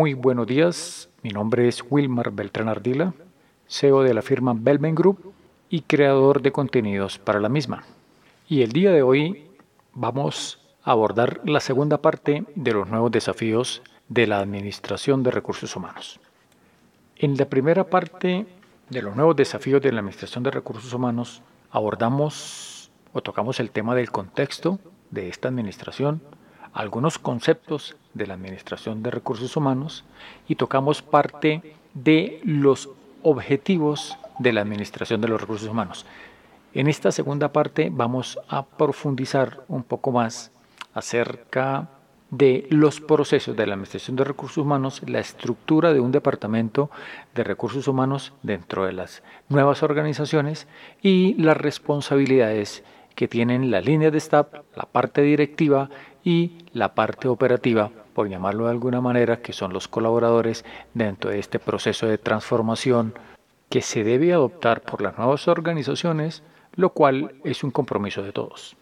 Muy buenos días, mi nombre es Wilmar Beltrán Ardila, CEO de la firma Belmen Group y creador de contenidos para la misma. Y el día de hoy vamos a abordar la segunda parte de los nuevos desafíos de la Administración de Recursos Humanos. En la primera parte de los nuevos desafíos de la Administración de Recursos Humanos abordamos o tocamos el tema del contexto de esta administración, algunos conceptos de la Administración de Recursos Humanos y tocamos parte de los objetivos de la Administración de los Recursos Humanos. En esta segunda parte vamos a profundizar un poco más acerca de los procesos de la Administración de Recursos Humanos, la estructura de un departamento de recursos humanos dentro de las nuevas organizaciones y las responsabilidades que tienen la línea de staff, la parte directiva y la parte operativa, por llamarlo de alguna manera, que son los colaboradores dentro de este proceso de transformación que se debe adoptar por las nuevas organizaciones, lo cual es un compromiso de todos.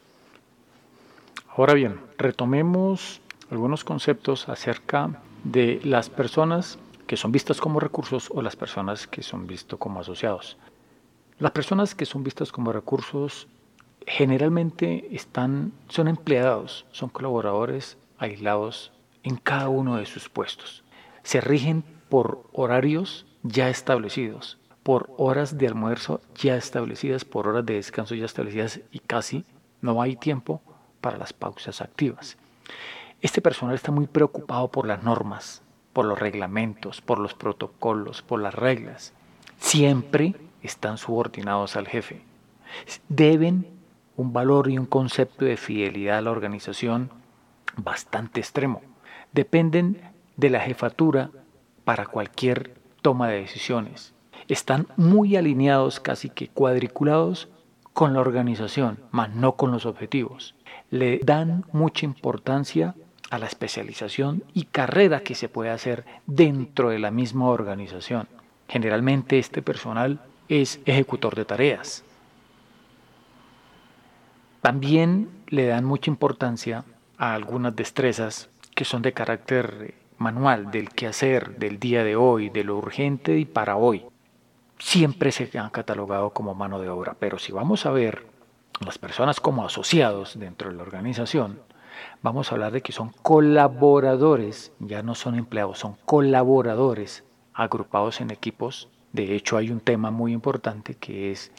Ahora bien, retomemos algunos conceptos acerca de las personas que son vistas como recursos o las personas que son vistas como asociados. Las personas que son vistas como recursos generalmente están, son empleados, son colaboradores aislados en cada uno de sus puestos. Se rigen por horarios ya establecidos, por horas de almuerzo ya establecidas, por horas de descanso ya establecidas y casi no hay tiempo para las pausas activas. Este personal está muy preocupado por las normas, por los reglamentos, por los protocolos, por las reglas. Siempre están subordinados al jefe. Deben un valor y un concepto de fidelidad a la organización bastante extremo. Dependen de la jefatura para cualquier toma de decisiones. Están muy alineados, casi que cuadriculados con la organización, mas no con los objetivos. Le dan mucha importancia a la especialización y carrera que se puede hacer dentro de la misma organización. Generalmente este personal es ejecutor de tareas, también le dan mucha importancia a algunas destrezas que son de carácter manual, del quehacer, del día de hoy, de lo urgente y para hoy. Siempre se han catalogado como mano de obra, pero si vamos a ver las personas como asociados dentro de la organización, vamos a hablar de que son colaboradores, ya no son empleados, son colaboradores agrupados en equipos. De hecho, hay un tema muy importante que es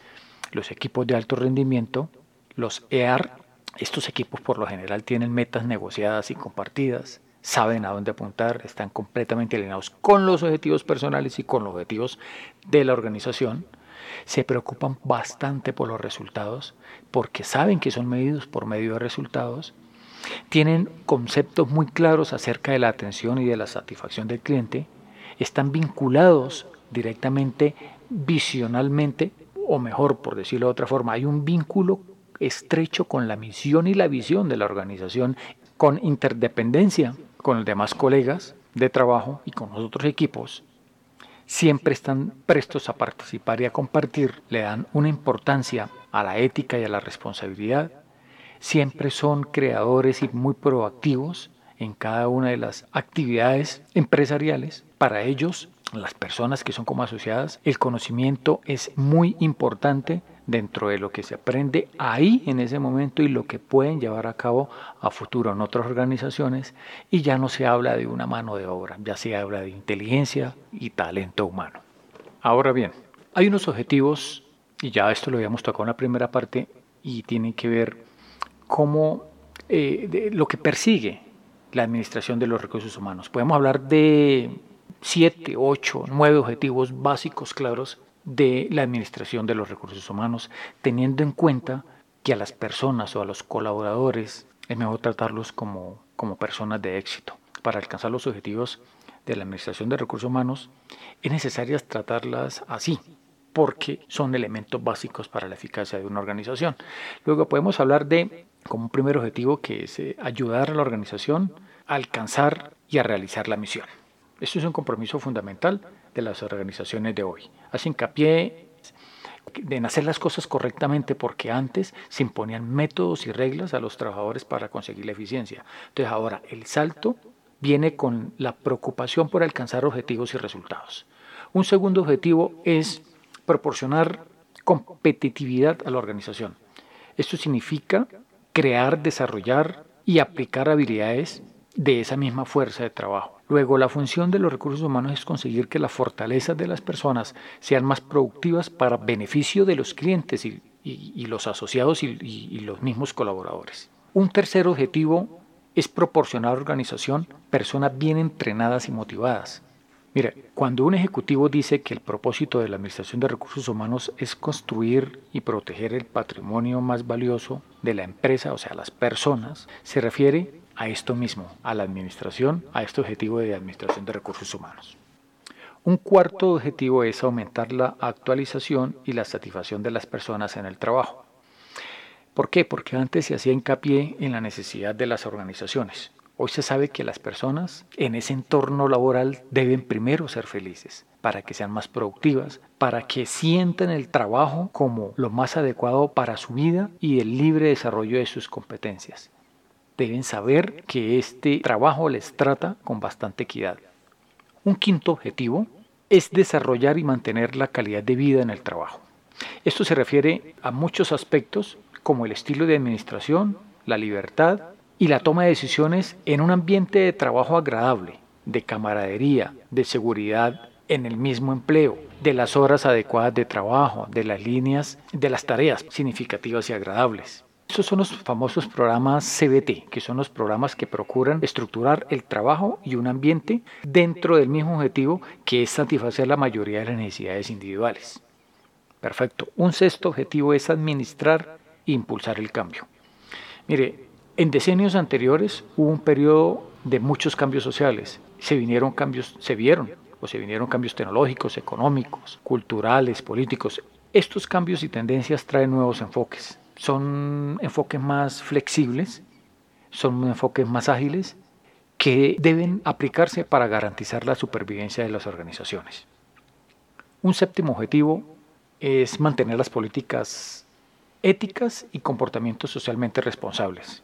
los equipos de alto rendimiento los EAR, estos equipos por lo general tienen metas negociadas y compartidas, saben a dónde apuntar, están completamente alineados con los objetivos personales y con los objetivos de la organización. Se preocupan bastante por los resultados porque saben que son medidos por medio de resultados. Tienen conceptos muy claros acerca de la atención y de la satisfacción del cliente. Están vinculados directamente, visionalmente, o mejor, por decirlo de otra forma, hay un vínculo estrecho con la misión y la visión de la organización, con interdependencia con los demás colegas de trabajo y con los otros equipos, siempre están prestos a participar y a compartir, le dan una importancia a la ética y a la responsabilidad, siempre son creadores y muy proactivos en cada una de las actividades empresariales. Para ellos, las personas que son como asociadas, el conocimiento es muy importante dentro de lo que se aprende ahí en ese momento y lo que pueden llevar a cabo a futuro en otras organizaciones y ya no se habla de una mano de obra, ya se habla de inteligencia y talento humano. Ahora bien, hay unos objetivos y ya esto lo habíamos tocado en la primera parte y tienen que ver cómo eh, lo que persigue la administración de los recursos humanos. Podemos hablar de siete, ocho, nueve objetivos básicos claros de la administración de los recursos humanos, teniendo en cuenta que a las personas o a los colaboradores es mejor tratarlos como, como personas de éxito. Para alcanzar los objetivos de la administración de recursos humanos es necesario tratarlas así, porque son elementos básicos para la eficacia de una organización. Luego podemos hablar de, como un primer objetivo, que es eh, ayudar a la organización a alcanzar y a realizar la misión. Esto es un compromiso fundamental de las organizaciones de hoy. Hace hincapié en hacer las cosas correctamente porque antes se imponían métodos y reglas a los trabajadores para conseguir la eficiencia. Entonces ahora el salto viene con la preocupación por alcanzar objetivos y resultados. Un segundo objetivo es proporcionar competitividad a la organización. Esto significa crear, desarrollar y aplicar habilidades de esa misma fuerza de trabajo. Luego, la función de los recursos humanos es conseguir que las fortalezas de las personas sean más productivas para beneficio de los clientes y, los asociados y los mismos colaboradores. Un tercer objetivo es proporcionar a la organización personas bien entrenadas y motivadas. Mira, cuando un ejecutivo dice que el propósito de la Administración de Recursos Humanos es construir y proteger el patrimonio más valioso de la empresa, o sea, las personas, se refiere a esto mismo, a la administración, a este objetivo de Administración de Recursos Humanos. Un cuarto objetivo es aumentar la actualización y la satisfacción de las personas en el trabajo. ¿Por qué? Porque antes se hacía hincapié en la necesidad de las organizaciones. Hoy se sabe que las personas en ese entorno laboral deben primero ser felices, para que sean más productivas, para que sientan el trabajo como lo más adecuado para su vida y el libre desarrollo de sus competencias. Deben saber que este trabajo les trata con bastante equidad. Un quinto objetivo es desarrollar y mantener la calidad de vida en el trabajo. Esto se refiere a muchos aspectos como el estilo de administración, la libertad y la toma de decisiones en un ambiente de trabajo agradable, de camaradería, de seguridad en el mismo empleo, de las horas adecuadas de trabajo, de las líneas, de las tareas significativas y agradables. Esos son los famosos programas CBT, que son los programas que procuran estructurar el trabajo y un ambiente dentro del mismo objetivo que es satisfacer la mayoría de las necesidades individuales. Perfecto. Un sexto objetivo es administrar e impulsar el cambio. Mire, en decenios anteriores hubo un periodo de muchos cambios sociales. Se vinieron cambios, se vieron o se vinieron cambios tecnológicos, económicos, culturales, políticos. Estos cambios y tendencias traen nuevos enfoques. Son enfoques más flexibles, son enfoques más ágiles que deben aplicarse para garantizar la supervivencia de las organizaciones. Un séptimo objetivo es mantener las políticas éticas y comportamientos socialmente responsables.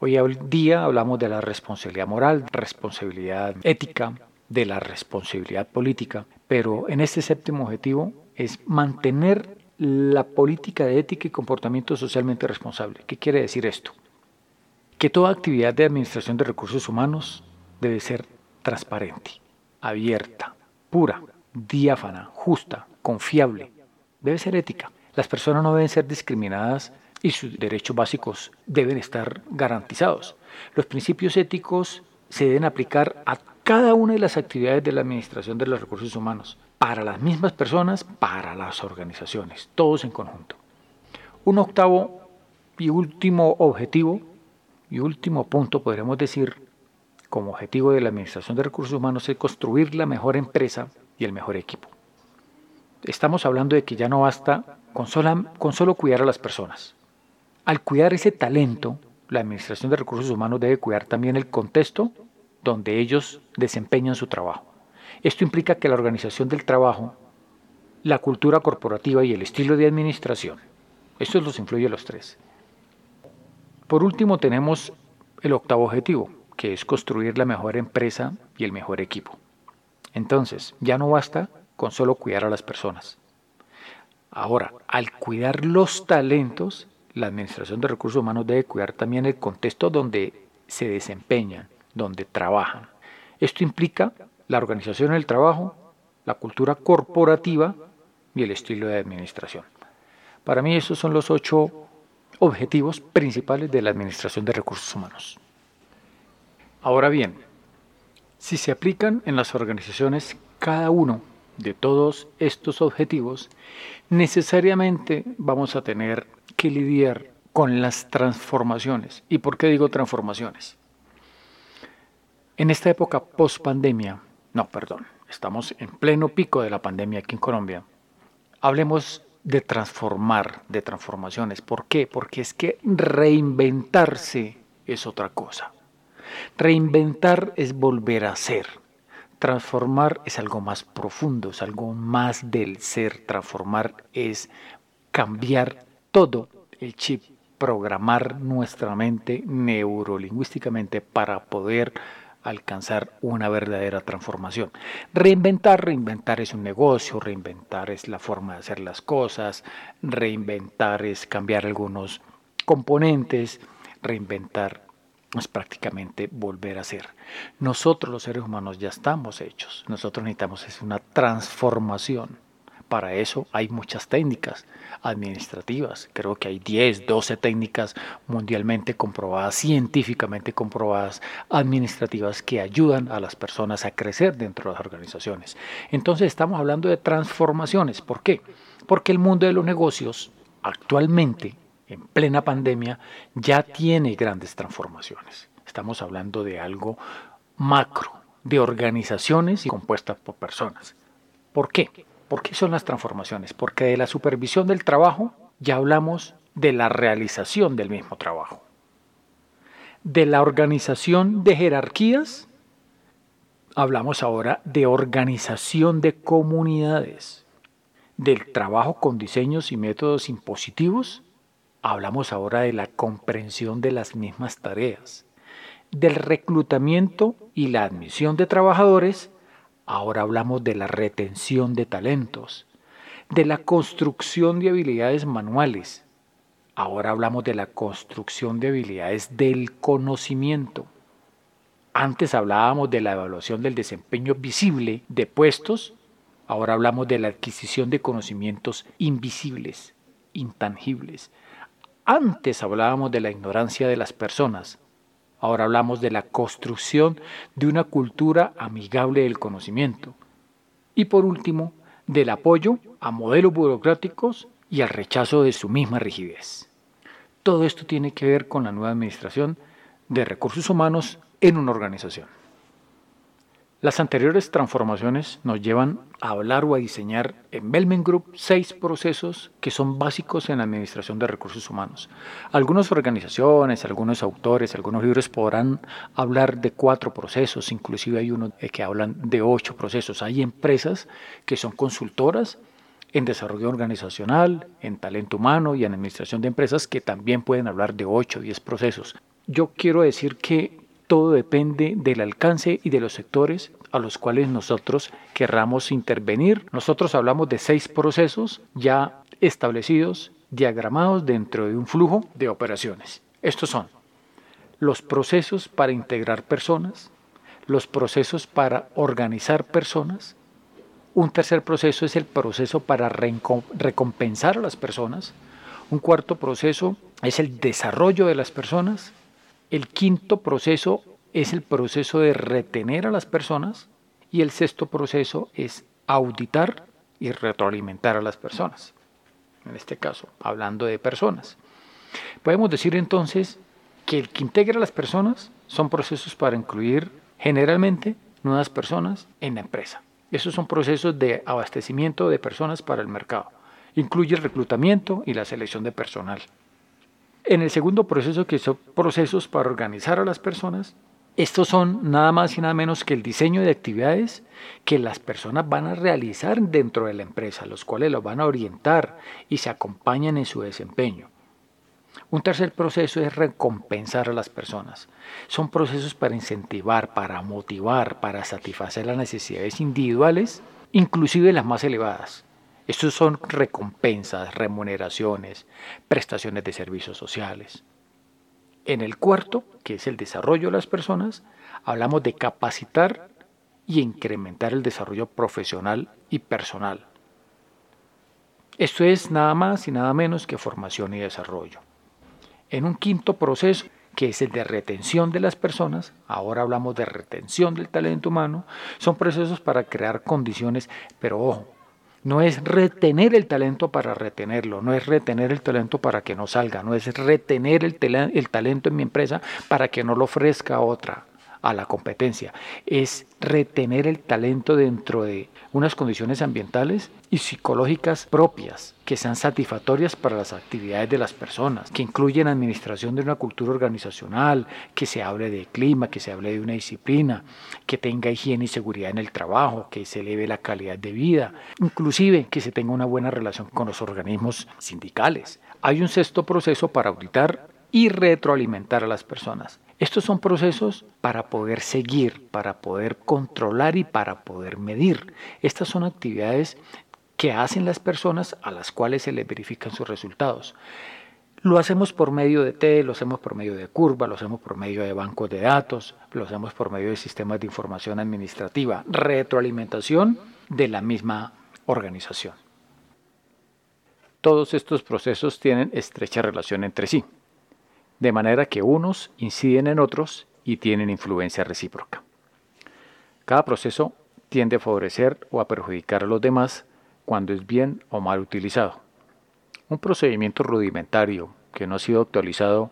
Hoy día hablamos de la responsabilidad moral, responsabilidad ética, de la responsabilidad política, pero en este séptimo objetivo es mantener la política de ética y comportamiento socialmente responsable. ¿Qué quiere decir esto? Que toda actividad de administración de recursos humanos debe ser transparente, abierta, pura, diáfana, justa, confiable. Debe ser ética. Las personas no deben ser discriminadas y sus derechos básicos deben estar garantizados. Los principios éticos se deben aplicar a cada una de las actividades de la Administración de los Recursos Humanos, para las mismas personas, para las organizaciones, todos en conjunto. Un octavo y último objetivo y último punto, podríamos decir, como objetivo de la Administración de Recursos Humanos es construir la mejor empresa y el mejor equipo. Estamos hablando de que ya no basta con, con solo cuidar a las personas, al cuidar ese talento, la Administración de Recursos Humanos debe cuidar también el contexto donde ellos desempeñan su trabajo. Esto implica que la organización del trabajo, la cultura corporativa y el estilo de administración, estos los influye a los tres. Por último tenemos el octavo objetivo, que es construir la mejor empresa y el mejor equipo. Entonces, ya no basta con solo cuidar a las personas. Ahora, al cuidar los talentos, la Administración de Recursos Humanos debe cuidar también el contexto donde se desempeñan, donde trabajan. Esto implica la organización del trabajo, la cultura corporativa y el estilo de administración. Para mí esos son los ocho objetivos principales de la Administración de Recursos Humanos. Ahora bien, si se aplican en las organizaciones cada uno de todos estos objetivos, necesariamente vamos a tener que lidiar con las transformaciones. ¿Y por qué digo transformaciones? En esta época post pandemia, no, perdón, estamos en pleno pico de la pandemia aquí en Colombia. Hablemos de transformar, de transformaciones. ¿Por qué? Porque es que reinventarse es otra cosa. Reinventar es volver a ser. Transformar es algo más profundo, es algo más del ser. Transformar es cambiar todo el chip, programar nuestra mente neurolingüísticamente para poder alcanzar una verdadera transformación. Reinventar, reinventar es un negocio, reinventar es la forma de hacer las cosas, reinventar es cambiar algunos componentes, reinventar es prácticamente volver a ser. Nosotros los seres humanos ya estamos hechos, nosotros necesitamos es una transformación. Para eso hay muchas técnicas administrativas. Creo que hay 10, 12 técnicas mundialmente comprobadas, científicamente comprobadas, administrativas que ayudan a las personas a crecer dentro de las organizaciones. Entonces estamos hablando de transformaciones. ¿Por qué? Porque el mundo de los negocios actualmente, en plena pandemia, ya tiene grandes transformaciones. Estamos hablando de algo macro, de organizaciones y compuestas por personas. ¿Por qué? ¿Por qué son las transformaciones? Porque de la supervisión del trabajo ya hablamos de la realización del mismo trabajo. De la organización de jerarquías, hablamos ahora de organización de comunidades. Del trabajo con diseños y métodos impositivos, hablamos ahora de la comprensión de las mismas tareas. Del reclutamiento y la admisión de trabajadores, Ahora hablamos de la retención de talentos, de la construcción de habilidades manuales. Ahora hablamos de la construcción de habilidades del conocimiento. Antes hablábamos de la evaluación del desempeño visible de puestos, ahora hablamos de la adquisición de conocimientos invisibles, intangibles. Antes hablábamos de la ignorancia de las personas, Ahora hablamos de la construcción de una cultura amigable del conocimiento. Y por último, del apoyo a modelos burocráticos y al rechazo de su misma rigidez. Todo esto tiene que ver con la nueva administración de recursos humanos en una organización. Las anteriores transformaciones nos llevan a hablar o a diseñar en Belmen Group seis procesos que son básicos en la administración de recursos humanos. Algunas organizaciones, algunos autores, algunos libros podrán hablar de cuatro procesos, inclusive hay unos que hablan de ocho procesos. Hay empresas que son consultoras en desarrollo organizacional, en talento humano y en administración de empresas que también pueden hablar de ocho o diez procesos. Yo quiero decir que todo depende del alcance y de los sectores a los cuales nosotros querramos intervenir. Nosotros hablamos de seis procesos ya establecidos, diagramados dentro de un flujo de operaciones. Estos son los procesos para integrar personas, los procesos para organizar personas, un tercer proceso es el proceso para recompensar a las personas, un cuarto proceso es el desarrollo de las personas, el quinto proceso es el proceso de retener a las personas y el sexto proceso es auditar y retroalimentar a las personas. En este caso, hablando de personas. Podemos decir entonces que el que integra a las personas son procesos para incluir generalmente nuevas personas en la empresa. Esos son procesos de abastecimiento de personas para el mercado. Incluye el reclutamiento y la selección de personal. En el segundo proceso, que son procesos para organizar a las personas, estos son nada más y nada menos que el diseño de actividades que las personas van a realizar dentro de la empresa, los cuales los van a orientar y se acompañan en su desempeño. Un tercer proceso es recompensar a las personas. Son procesos para incentivar, para motivar, para satisfacer las necesidades individuales, inclusive las más elevadas. Estos son recompensas, remuneraciones, prestaciones de servicios sociales. En el cuarto, que es el desarrollo de las personas, hablamos de capacitar y incrementar el desarrollo profesional y personal. Esto es nada más y nada menos que formación y desarrollo. En un quinto proceso, que es el de retención de las personas, ahora hablamos de retención del talento humano, son procesos para crear condiciones, pero ojo, no es retener el talento para retenerlo, no es retener el talento para que no salga, no es retener el, el talento en mi empresa para que no lo ofrezca otra a la competencia, es retener el talento dentro de unas condiciones ambientales y psicológicas propias que sean satisfactorias para las actividades de las personas, que incluyen administración de una cultura organizacional, que se hable de clima, que se hable de una disciplina, que tenga higiene y seguridad en el trabajo, que se eleve la calidad de vida, inclusive que se tenga una buena relación con los organismos sindicales. Hay un sexto proceso para auditar y retroalimentar a las personas. Estos son procesos para poder seguir, para poder controlar y para poder medir. Estas son actividades que hacen las personas a las cuales se les verifican sus resultados. Lo hacemos por medio de T, lo hacemos por medio de curva, lo hacemos por medio de bancos de datos, lo hacemos por medio de sistemas de información administrativa, retroalimentación de la misma organización. Todos estos procesos tienen estrecha relación entre sí, de manera que unos inciden en otros y tienen influencia recíproca. Cada proceso tiende a favorecer o a perjudicar a los demás cuando es bien o mal utilizado. Un procedimiento rudimentario que no ha sido actualizado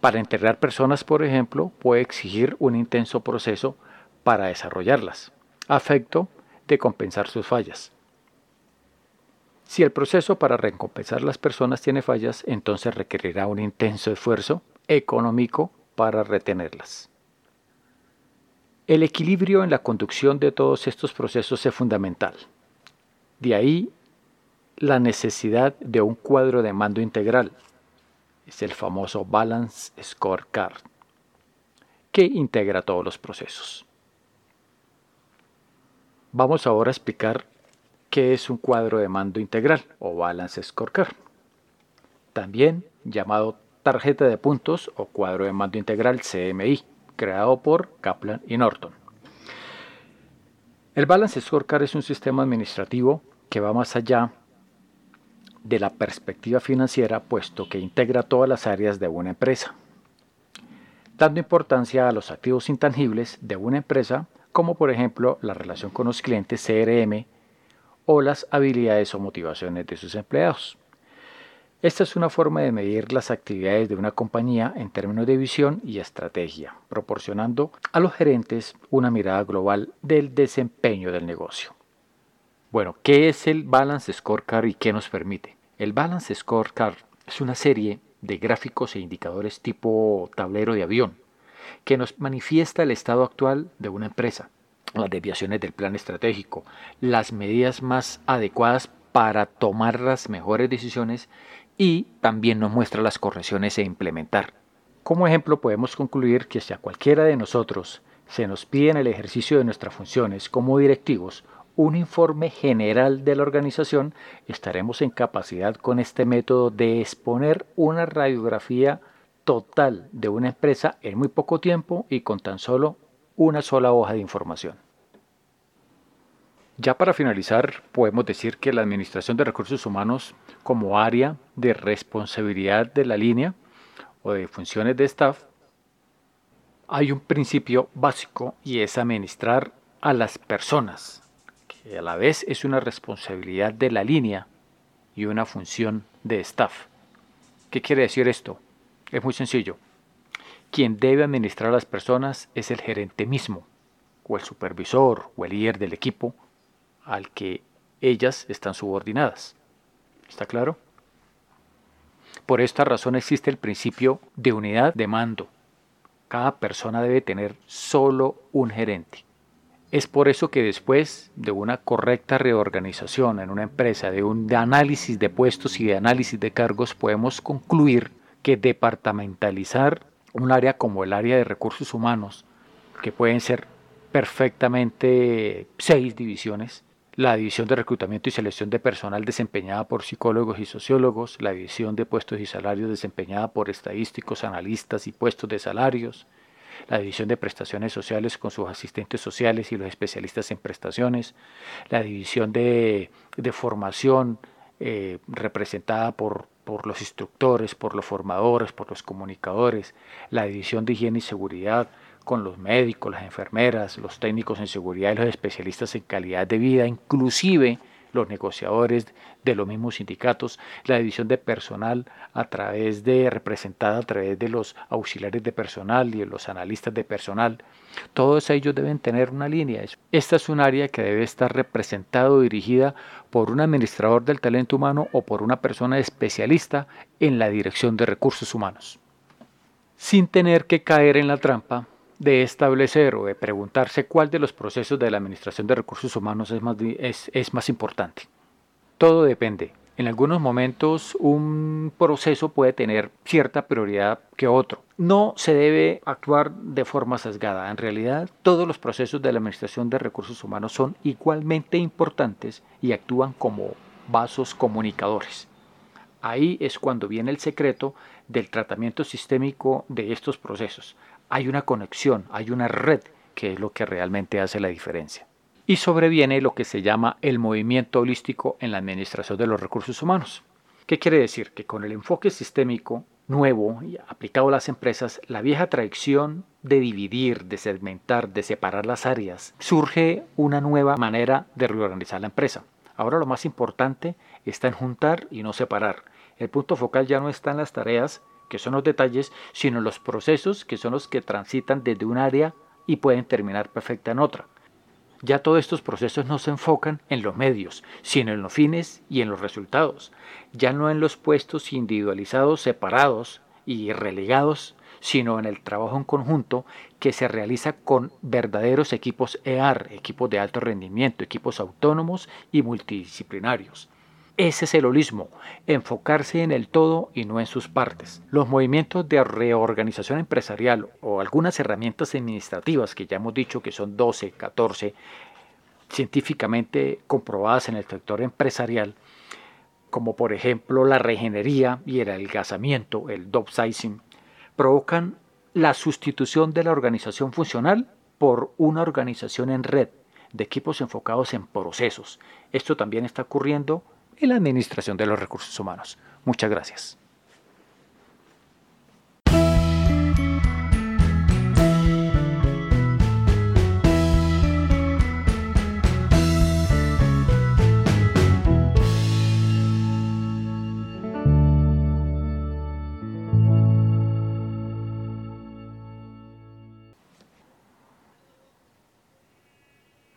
para enterrar personas, por ejemplo, puede exigir un intenso proceso para desarrollarlas, a efecto de compensar sus fallas. Si el proceso para recompensar las personas tiene fallas, entonces requerirá un intenso esfuerzo económico para retenerlas. El equilibrio en la conducción de todos estos procesos es fundamental. De ahí la necesidad de un cuadro de mando integral. Es el famoso Balance Scorecard, que integra todos los procesos. Vamos ahora a explicar qué es un cuadro de mando integral o Balance Scorecard. También llamado tarjeta de puntos o cuadro de mando integral CMI, creado por Kaplan y Norton. El Balance Scorecard es un sistema administrativo que va más allá de la perspectiva financiera, puesto que integra todas las áreas de una empresa, dando importancia a los activos intangibles de una empresa, como por ejemplo la relación con los clientes CRM o las habilidades o motivaciones de sus empleados. Esta es una forma de medir las actividades de una compañía en términos de visión y estrategia, proporcionando a los gerentes una mirada global del desempeño del negocio. Bueno, ¿qué es el Balance Scorecard y qué nos permite? El Balance Scorecard es una serie de gráficos e indicadores tipo tablero de avión que nos manifiesta el estado actual de una empresa, las desviaciones del plan estratégico, las medidas más adecuadas para tomar las mejores decisiones y también nos muestra las correcciones a implementar. Como ejemplo podemos concluir que si a cualquiera de nosotros se nos pide en el ejercicio de nuestras funciones como directivos un informe general de la organización, estaremos en capacidad con este método de exponer una radiografía total de una empresa en muy poco tiempo y con tan solo una sola hoja de información. Ya para finalizar, podemos decir que la Administración de Recursos Humanos como área de responsabilidad de la línea o de funciones de staff, hay un principio básico y es administrar a las personas, que a la vez es una responsabilidad de la línea y una función de staff. ¿Qué quiere decir esto? Es muy sencillo. Quien debe administrar a las personas es el gerente mismo, o el supervisor, o el líder del equipo, al que ellas están subordinadas. ¿Está claro? Por esta razón existe el principio de unidad de mando. Cada persona debe tener solo un gerente. Es por eso que después de una correcta reorganización en una empresa, de un análisis de puestos y de análisis de cargos, podemos concluir que departamentalizar un área como el área de recursos humanos, que pueden ser perfectamente seis divisiones, la división de reclutamiento y selección de personal desempeñada por psicólogos y sociólogos, la división de puestos y salarios desempeñada por estadísticos, analistas y puestos de salarios, la división de prestaciones sociales con sus asistentes sociales y los especialistas en prestaciones, la división de, formación eh, representada por, por los instructores, por los formadores, por los comunicadores, la división de higiene y seguridad, con los médicos, las enfermeras, los técnicos en seguridad y los especialistas en calidad de vida, inclusive los negociadores de los mismos sindicatos, la división de personal a través de representada a través de los auxiliares de personal y los analistas de personal. Todos ellos deben tener una línea. Esta es un área que debe estar representada o dirigida por un administrador del talento humano o por una persona especialista en la dirección de recursos humanos. Sin tener que caer en la trampa de establecer o de preguntarse cuál de los procesos de la administración de recursos humanos es más, es, más importante. Todo depende En algunos momentos un proceso puede tener cierta prioridad que otro. No se debe actuar de forma sesgada. En realidad, todos los procesos de la Administración de Recursos Humanos son igualmente importantes y actúan como vasos comunicadores. Ahí es cuando viene el secreto del tratamiento sistémico de estos procesos. Hay una conexión, hay una red que es lo que realmente hace la diferencia y sobreviene lo que se llama el movimiento holístico en la administración de los recursos humanos. ¿Qué quiere decir? Que con el enfoque sistémico nuevo y aplicado a las empresas, la vieja tradición de dividir, de segmentar, de separar las áreas, surge una nueva manera de reorganizar la empresa. Ahora lo más importante está en juntar y no separar. El punto focal ya no está en las tareas, que son los detalles, sino los procesos, que son los que transitan desde un área y pueden terminar perfecta en otra. Ya todos estos procesos no se enfocan en los medios, sino en los fines y en los resultados, ya no en los puestos individualizados separados y relegados, sino en el trabajo en conjunto que se realiza con verdaderos equipos EAR, equipos de alto rendimiento, equipos autónomos y multidisciplinarios. Ese es el holismo, enfocarse en el todo y no en sus partes. Los movimientos de reorganización empresarial o algunas herramientas administrativas que ya hemos dicho que son 12, 14, científicamente comprobadas en el sector empresarial, como por ejemplo la regenería y el adelgazamiento, el downsizing, provocan la sustitución de la organización funcional por una organización en red de equipos enfocados en procesos. Esto también está ocurriendo en la administración de los recursos humanos. Muchas gracias.